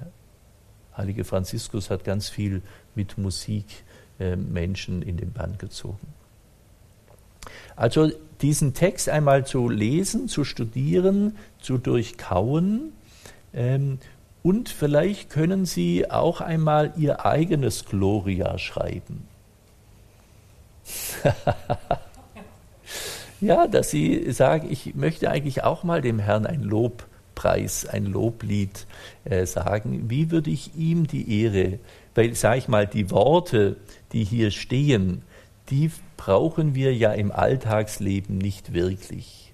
Ja. Heilige Franziskus hat ganz viel mit Musik äh, Menschen in den Bann gezogen. Also diesen Text einmal zu lesen, zu studieren, zu durchkauen ähm, und vielleicht können Sie auch einmal Ihr eigenes Gloria schreiben. [LAUGHS] ja, dass Sie sagen, ich möchte eigentlich auch mal dem Herrn ein Lobpreis, ein Loblied äh, sagen. Wie würde ich ihm die Ehre, weil, sage ich mal, die Worte, die hier stehen, die brauchen wir ja im Alltagsleben nicht wirklich.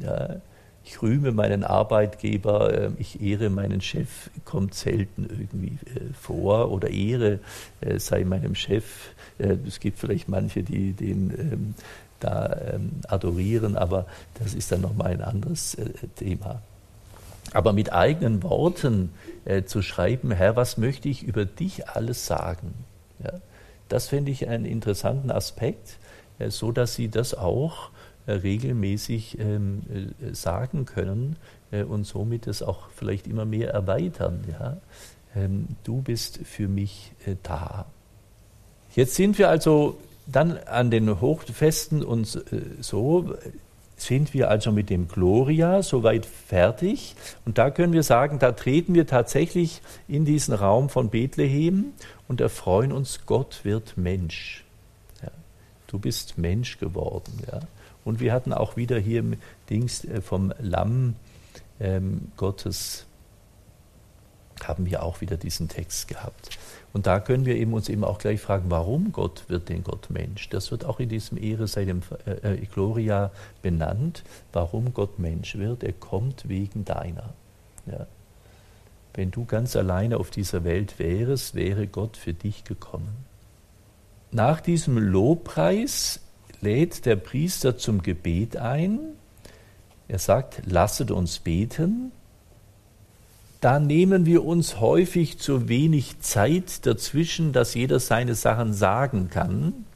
Ja, ich rühme meinen Arbeitgeber, ähm, ich ehre meinen Chef, kommt selten irgendwie äh, vor oder Ehre äh, sei meinem Chef. Äh, es gibt vielleicht manche, die den ähm, da ähm, adorieren, aber das ist dann nochmal ein anderes Thema. Aber mit eigenen Worten zu schreiben, Herr, was möchte ich über dich alles sagen? Ja, das finde ich einen interessanten Aspekt, so dass Sie das auch äh, regelmäßig ähm, äh, sagen können äh, und somit es auch vielleicht immer mehr erweitern. Ja? ähm, du bist für mich äh, da. Jetzt sind wir also dann an den Hochfesten und äh, so sind wir also mit dem Gloria soweit fertig. Und da können wir sagen, da treten wir tatsächlich in diesen Raum von Bethlehem und erfreuen uns, Gott wird Mensch. Du bist Mensch geworden. Ja. Und wir hatten auch wieder hier im Dings äh, vom Lamm ähm, Gottes, haben wir auch wieder diesen Text gehabt. Und da können wir eben uns eben auch gleich fragen, warum Gott wird den Gott Mensch? Das wird auch in diesem Ehre seinem äh, äh, Gloria benannt, warum Gott Mensch wird. Er kommt wegen deiner. Ja. Wenn du ganz alleine auf dieser Welt wärst, wäre Gott für dich gekommen. Nach diesem Lobpreis lädt der Priester zum Gebet ein. Er sagt, lasset uns beten da nehmen wir uns häufig zu wenig Zeit dazwischen, dass jeder seine Sachen sagen kann.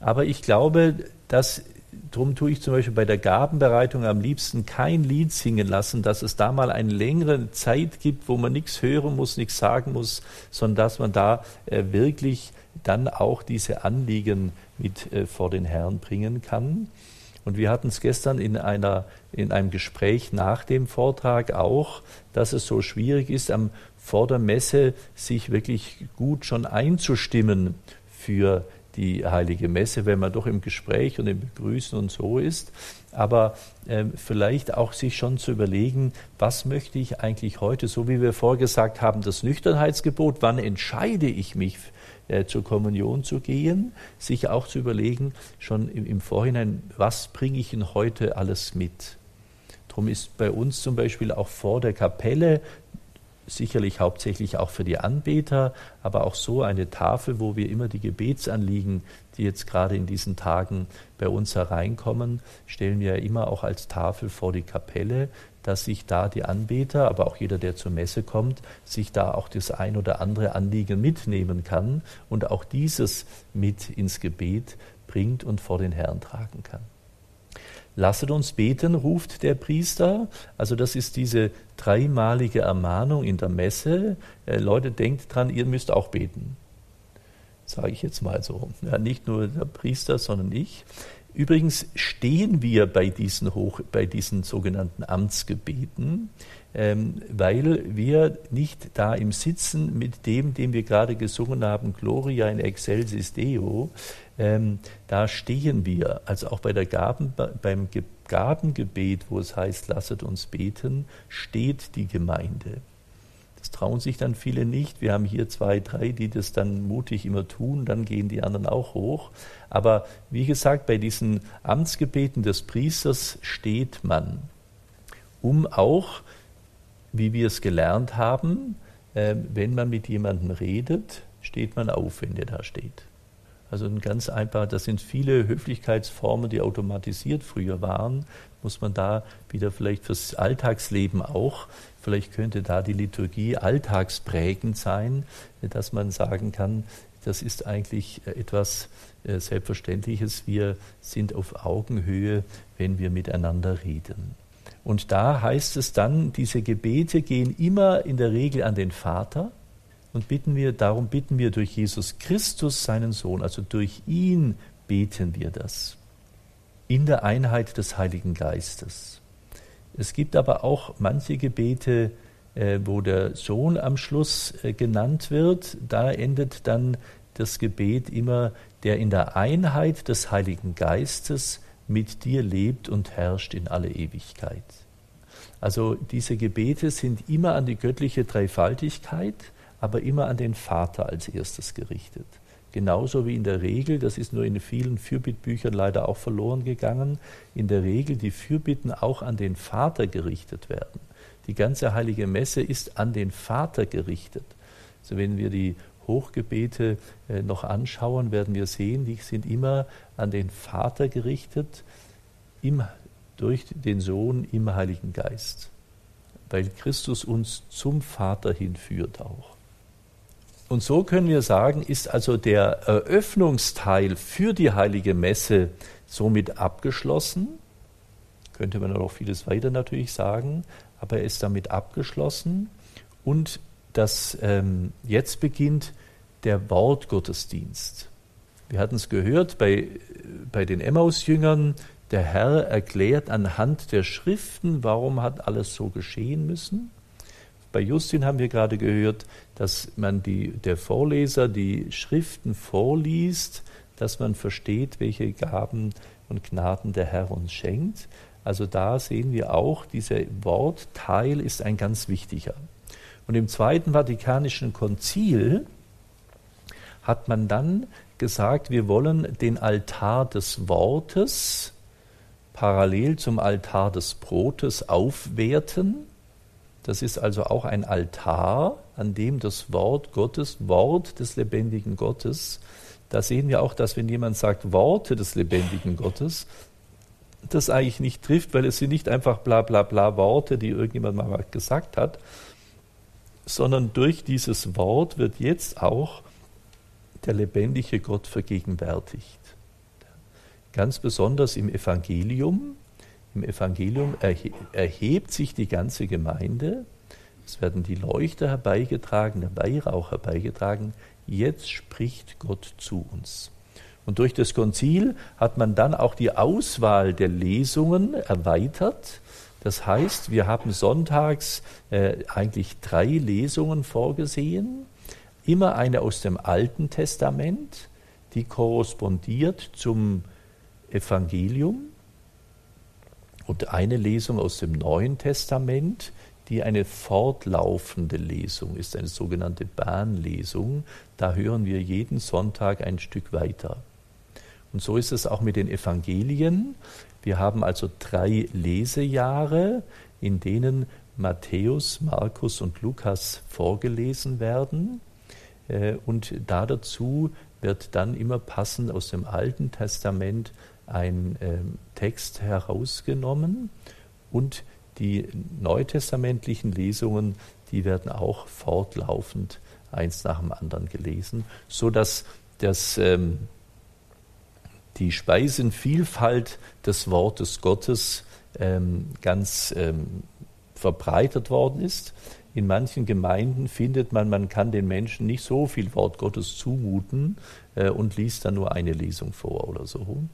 Aber ich glaube, dass Darum tue ich zum Beispiel bei der Gabenbereitung am liebsten kein Lied singen lassen, dass es da mal eine längere Zeit gibt, wo man nichts hören muss, nichts sagen muss, sondern dass man da äh, wirklich dann auch diese Anliegen mit äh, vor den Herrn bringen kann. Und wir hatten es gestern in, einer, in einem Gespräch nach dem Vortrag auch, dass es so schwierig ist, am, vor der Messe sich wirklich gut schon einzustimmen für die heilige Messe, wenn man doch im Gespräch und im Begrüßen und so ist. Aber äh, vielleicht auch sich schon zu überlegen, was möchte ich eigentlich heute, so wie wir vorgesagt haben, das Nüchternheitsgebot, wann entscheide ich mich äh, zur Kommunion zu gehen, sich auch zu überlegen, schon im, im Vorhinein, was bringe ich Ihnen heute alles mit. Darum ist bei uns zum Beispiel auch vor der Kapelle sicherlich hauptsächlich auch für die Anbeter, aber auch so eine Tafel, wo wir immer die Gebetsanliegen, die jetzt gerade in diesen Tagen bei uns hereinkommen, stellen wir ja immer auch als Tafel vor die Kapelle, dass sich da die Anbeter, aber auch jeder, der zur Messe kommt, sich da auch das ein oder andere Anliegen mitnehmen kann und auch dieses mit ins Gebet bringt und vor den Herrn tragen kann. Lasset uns beten, ruft der Priester. Also das ist diese dreimalige Ermahnung in der Messe. Äh, Leute, denkt dran, ihr müsst auch beten. Sage ich jetzt mal so. Ja, nicht nur der Priester, sondern ich. Übrigens stehen wir bei diesen, Hoch, bei diesen sogenannten Amtsgebeten, ähm, weil wir nicht da im Sitzen mit dem, dem wir gerade gesungen haben, Gloria in excelsis Deo, ähm, da stehen wir. Also auch bei der Gaben, beim Gabengebet, wo es heißt, lasset uns beten, steht die Gemeinde. Trauen sich dann viele nicht. Wir haben hier zwei, drei, die das dann mutig immer tun, dann gehen die anderen auch hoch. Aber wie gesagt, bei diesen Amtsgebeten des Priesters steht man, um auch, wie wir es gelernt haben, äh, wenn man mit jemandem redet, steht man auf, wenn der da steht. Also ein ganz einfach, das sind viele Höflichkeitsformen, die automatisiert früher waren, muss man da wieder vielleicht fürs Alltagsleben auch, vielleicht könnte da die Liturgie alltagsprägend sein, dass man sagen kann, das ist eigentlich etwas äh, Selbstverständliches. Wir sind auf Augenhöhe, wenn wir miteinander reden. Und da heißt es dann, diese Gebete gehen immer in der Regel an den Vater und bitten wir, darum bitten wir durch Jesus Christus, seinen Sohn, also durch ihn beten wir das. In der Einheit des Heiligen Geistes. Es gibt aber auch manche Gebete, äh, wo der Sohn am Schluss äh, genannt wird. Da endet dann das Gebet immer, der in der Einheit des Heiligen Geistes mit dir lebt und herrscht in alle Ewigkeit. Also diese Gebete sind immer an die göttliche Dreifaltigkeit, aber immer an den Vater als erstes gerichtet. Genauso wie in der Regel, das ist nur in vielen Fürbittbüchern leider auch verloren gegangen, in der Regel die Fürbitten auch an den Vater gerichtet werden. Die ganze heilige Messe ist an den Vater gerichtet. Also wenn wir die Hochgebete äh, noch anschauen, werden wir sehen, die sind immer an den Vater gerichtet, im, durch den Sohn im Heiligen Geist, weil Christus uns zum Vater hinführt auch. Und so können wir sagen, ist also der Eröffnungsteil für die heilige Messe somit abgeschlossen. Könnte man noch vieles weiter natürlich sagen, aber er ist damit abgeschlossen. Und dass ähm, jetzt beginnt der Wortgottesdienst. Wir hatten es gehört bei, bei den Emmaus-Jüngern, der Herr erklärt anhand der Schriften, warum hat alles so geschehen müssen. Bei Justin haben wir gerade gehört, dass man die, der Vorleser die Schriften vorliest, dass man versteht, welche Gaben und Gnaden der Herr uns schenkt. Also da sehen wir auch, dieser Wortteil ist ein ganz wichtiger. Und im Zweiten Vatikanischen Konzil hat man dann gesagt, wir wollen den Altar des Wortes parallel zum Altar des Brotes aufwerten. Das ist also auch ein Altar, an dem das Wort Gottes, Wort des lebendigen Gottes, da sehen wir auch, dass wenn jemand sagt Worte des lebendigen Gottes, das eigentlich nicht trifft, weil es sind nicht einfach bla bla bla Worte, die irgendjemand mal gesagt hat, sondern durch dieses Wort wird jetzt auch der lebendige Gott vergegenwärtigt. Ganz besonders im Evangelium. Im Evangelium erhebt sich die ganze Gemeinde. Es werden die Leuchter herbeigetragen, der Weihrauch herbeigetragen. Jetzt spricht Gott zu uns. Und durch das Konzil hat man dann auch die Auswahl der Lesungen erweitert. Das heißt, wir haben sonntags äh, eigentlich drei Lesungen vorgesehen. Immer eine aus dem Alten Testament, die korrespondiert zum Evangelium und eine Lesung aus dem Neuen Testament, die eine fortlaufende Lesung ist, eine sogenannte Bahnlesung. Da hören wir jeden Sonntag ein Stück weiter. Und so ist es auch mit den Evangelien. Wir haben also drei Lesejahre, in denen Matthäus, Markus und Lukas vorgelesen werden. Äh, und da dazu wird dann immer passend aus dem Alten Testament ein ähm, Text herausgenommen und die neutestamentlichen Lesungen, die werden auch fortlaufend eins nach dem anderen gelesen, so dass das, ähm, die Speisenvielfalt des Wortes Gottes ähm, ganz ähm, verbreitet worden ist. In manchen Gemeinden findet man, man kann den Menschen nicht so viel Wort Gottes zumuten äh, und liest dann nur eine Lesung vor oder so.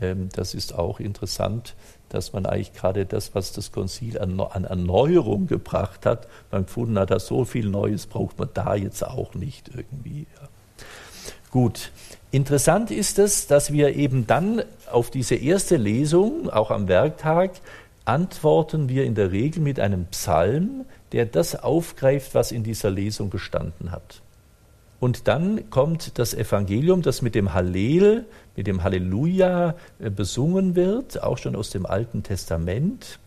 Ähm, das ist auch interessant, dass man eigentlich gerade das, was das Konzil an, Erneuerung gebracht hat, man gefunden hat, dass so viel Neues braucht man da jetzt auch nicht irgendwie. Gut. Interessant ist es, dass wir eben dann auf diese erste Lesung, auch am Werktag, antworten wir in der Regel mit einem Psalm, der das aufgreift, was in dieser Lesung gestanden hat. Und dann kommt das Evangelium, das mit dem Hallel, mit dem Halleluja äh, besungen wird, auch schon aus dem Alten Testament,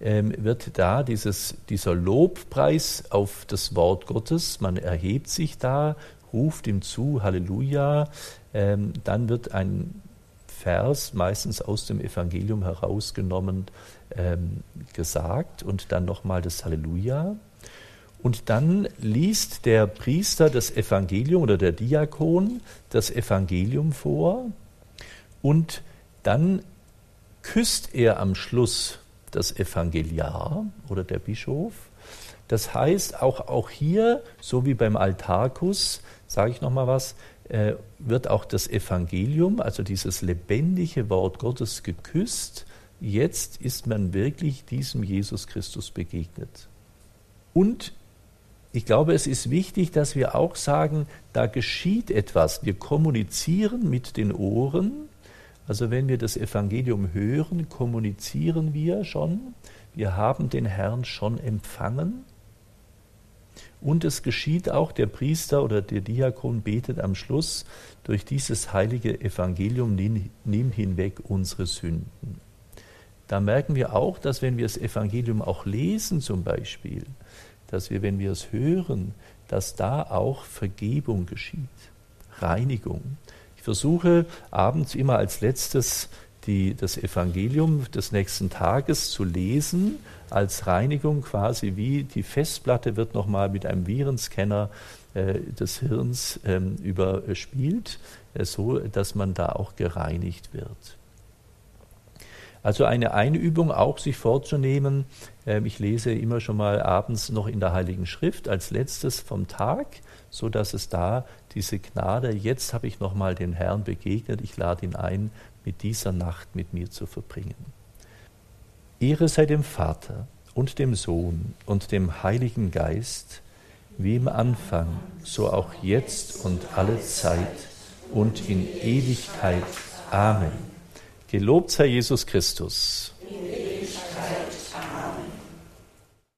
ähm, wird da dieses, dieser Lobpreis auf das Wort Gottes, man erhebt sich da, ruft ihm zu, Halleluja, ähm, dann wird ein Vers meistens aus dem Evangelium herausgenommen, ähm, gesagt und dann nochmal das Halleluja. Und dann liest der Priester das Evangelium oder der Diakon das Evangelium vor und dann küsst er am Schluss das Evangeliar oder der Bischof. Das heißt, auch, auch hier, so wie beim Altarkuss, sage ich nochmal was, äh, wird auch das Evangelium, also dieses lebendige Wort Gottes, geküsst. Jetzt ist man wirklich diesem Jesus Christus begegnet. Und ich glaube, es ist wichtig, dass wir auch sagen, da geschieht etwas. Wir kommunizieren mit den Ohren. Also wenn wir das Evangelium hören, kommunizieren wir schon. Wir haben den Herrn schon empfangen. Und es geschieht auch, der Priester oder der Diakon betet am Schluss, durch dieses heilige Evangelium nimm hinweg unsere Sünden. Da merken wir auch, dass wenn wir das Evangelium auch lesen zum Beispiel, dass wir, wenn wir es hören, dass da auch Vergebung geschieht, Reinigung. Ich versuche abends immer als letztes die, das Evangelium des nächsten Tages zu lesen, als Reinigung quasi wie die Festplatte wird nochmal mit einem Virenscanner äh, des Hirns ähm, überspielt, äh, so dass man da auch gereinigt wird. Also eine Einübung auch sich vorzunehmen. Ähm, ich lese immer schon mal abends noch in der Heiligen Schrift als letztes vom Tag, so dass es da diese Gnade, jetzt habe ich nochmal dem Herrn begegnet, ich lade ihn ein, mit dieser Nacht mit mir zu verbringen. Ehre sei dem Vater und dem Sohn und dem Heiligen Geist, wie im Anfang, so auch jetzt und alle Zeit und in Ewigkeit. Amen. Gelobt sei Jesus Christus.